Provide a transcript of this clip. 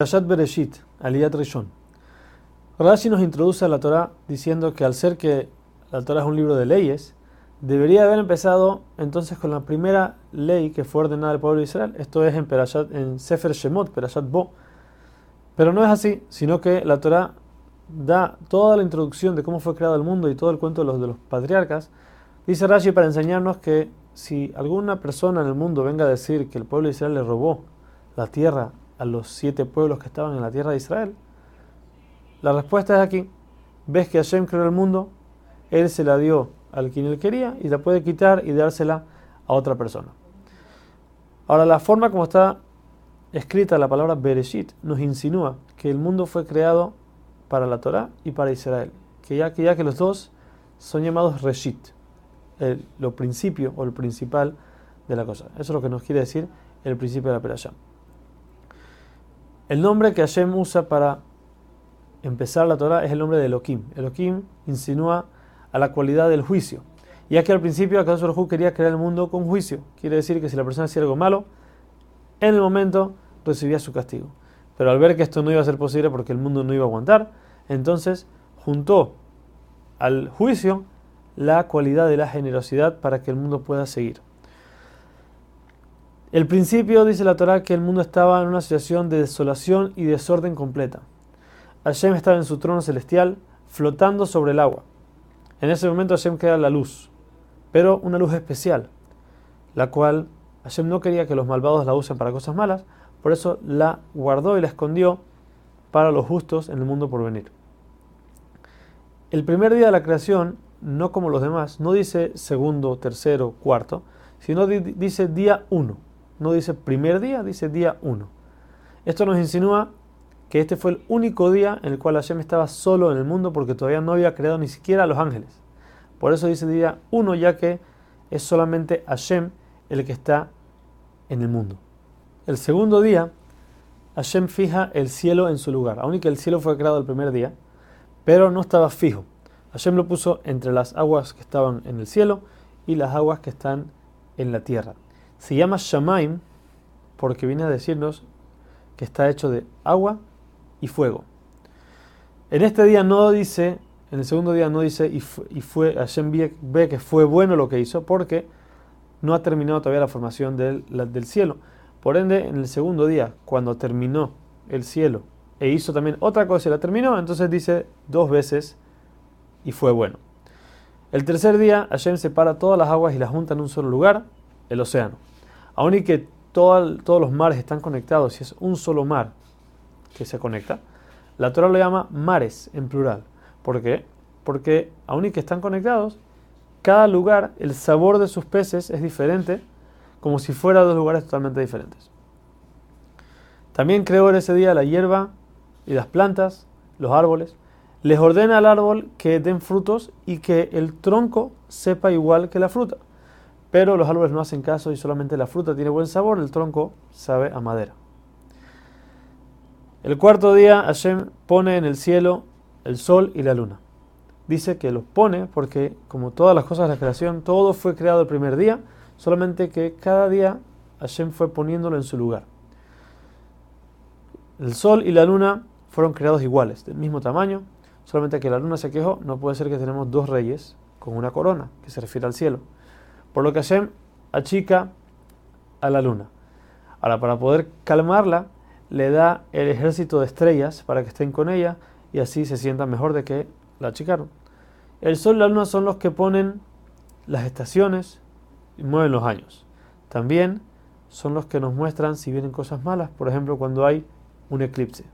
Parashat Bereshit, Aliyat Rishon. Rashi nos introduce a la Torah diciendo que al ser que la Torah es un libro de leyes, debería haber empezado entonces con la primera ley que fue ordenada al pueblo de Israel. Esto es en, Perashat, en Sefer Shemot, Perashat Bo. Pero no es así, sino que la Torah da toda la introducción de cómo fue creado el mundo y todo el cuento de los, de los patriarcas. Dice Rashi para enseñarnos que si alguna persona en el mundo venga a decir que el pueblo de Israel le robó la tierra a los siete pueblos que estaban en la tierra de Israel? La respuesta es aquí. Ves que Hashem creó el mundo, Él se la dio al quien Él quería y la puede quitar y dársela a otra persona. Ahora, la forma como está escrita la palabra Bereshit nos insinúa que el mundo fue creado para la Torah y para Israel. Que ya que, ya que los dos son llamados Reshit, el, lo principio o el principal de la cosa. Eso es lo que nos quiere decir el principio de la Perashá. El nombre que Hashem usa para empezar la Torah es el nombre de Elohim. Elohim insinúa a la cualidad del juicio. Ya que al principio Akadosh Baruj quería crear el mundo con juicio. Quiere decir que si la persona hacía algo malo, en el momento recibía su castigo. Pero al ver que esto no iba a ser posible porque el mundo no iba a aguantar, entonces juntó al juicio la cualidad de la generosidad para que el mundo pueda seguir. El principio dice la Torah que el mundo estaba en una situación de desolación y desorden completa. Hashem estaba en su trono celestial, flotando sobre el agua. En ese momento Hashem crea la luz, pero una luz especial, la cual Hashem no quería que los malvados la usen para cosas malas, por eso la guardó y la escondió para los justos en el mundo por venir. El primer día de la creación, no como los demás, no dice segundo, tercero, cuarto, sino dice día uno no dice primer día, dice día 1. Esto nos insinúa que este fue el único día en el cual Hashem estaba solo en el mundo porque todavía no había creado ni siquiera a los ángeles. Por eso dice día 1, ya que es solamente Hashem el que está en el mundo. El segundo día, Hashem fija el cielo en su lugar, aun que el cielo fue creado el primer día, pero no estaba fijo. Hashem lo puso entre las aguas que estaban en el cielo y las aguas que están en la tierra. Se llama Shamaim porque viene a decirnos que está hecho de agua y fuego. En este día no dice, en el segundo día no dice, y fue, y fue Hashem ve que fue bueno lo que hizo, porque no ha terminado todavía la formación del, del cielo. Por ende, en el segundo día, cuando terminó el cielo e hizo también otra cosa y la terminó, entonces dice dos veces y fue bueno. El tercer día, Hashem separa todas las aguas y las junta en un solo lugar, el océano. Aún y que todos los mares están conectados y es un solo mar que se conecta, la Torah lo llama mares en plural. ¿Por qué? Porque aún y que están conectados, cada lugar, el sabor de sus peces es diferente, como si fuera dos lugares totalmente diferentes. También creó en ese día la hierba y las plantas, los árboles. Les ordena al árbol que den frutos y que el tronco sepa igual que la fruta. Pero los árboles no hacen caso y solamente la fruta tiene buen sabor, el tronco sabe a madera. El cuarto día Hashem pone en el cielo el sol y la luna. Dice que los pone porque, como todas las cosas de la creación, todo fue creado el primer día, solamente que cada día Hashem fue poniéndolo en su lugar. El sol y la luna fueron creados iguales, del mismo tamaño, solamente que la luna se quejó, no puede ser que tenemos dos reyes con una corona, que se refiere al cielo. Por lo que Hashem achica a la luna. Ahora, para poder calmarla, le da el ejército de estrellas para que estén con ella y así se sientan mejor de que la achicaron. El sol y la luna son los que ponen las estaciones y mueven los años. También son los que nos muestran si vienen cosas malas, por ejemplo, cuando hay un eclipse.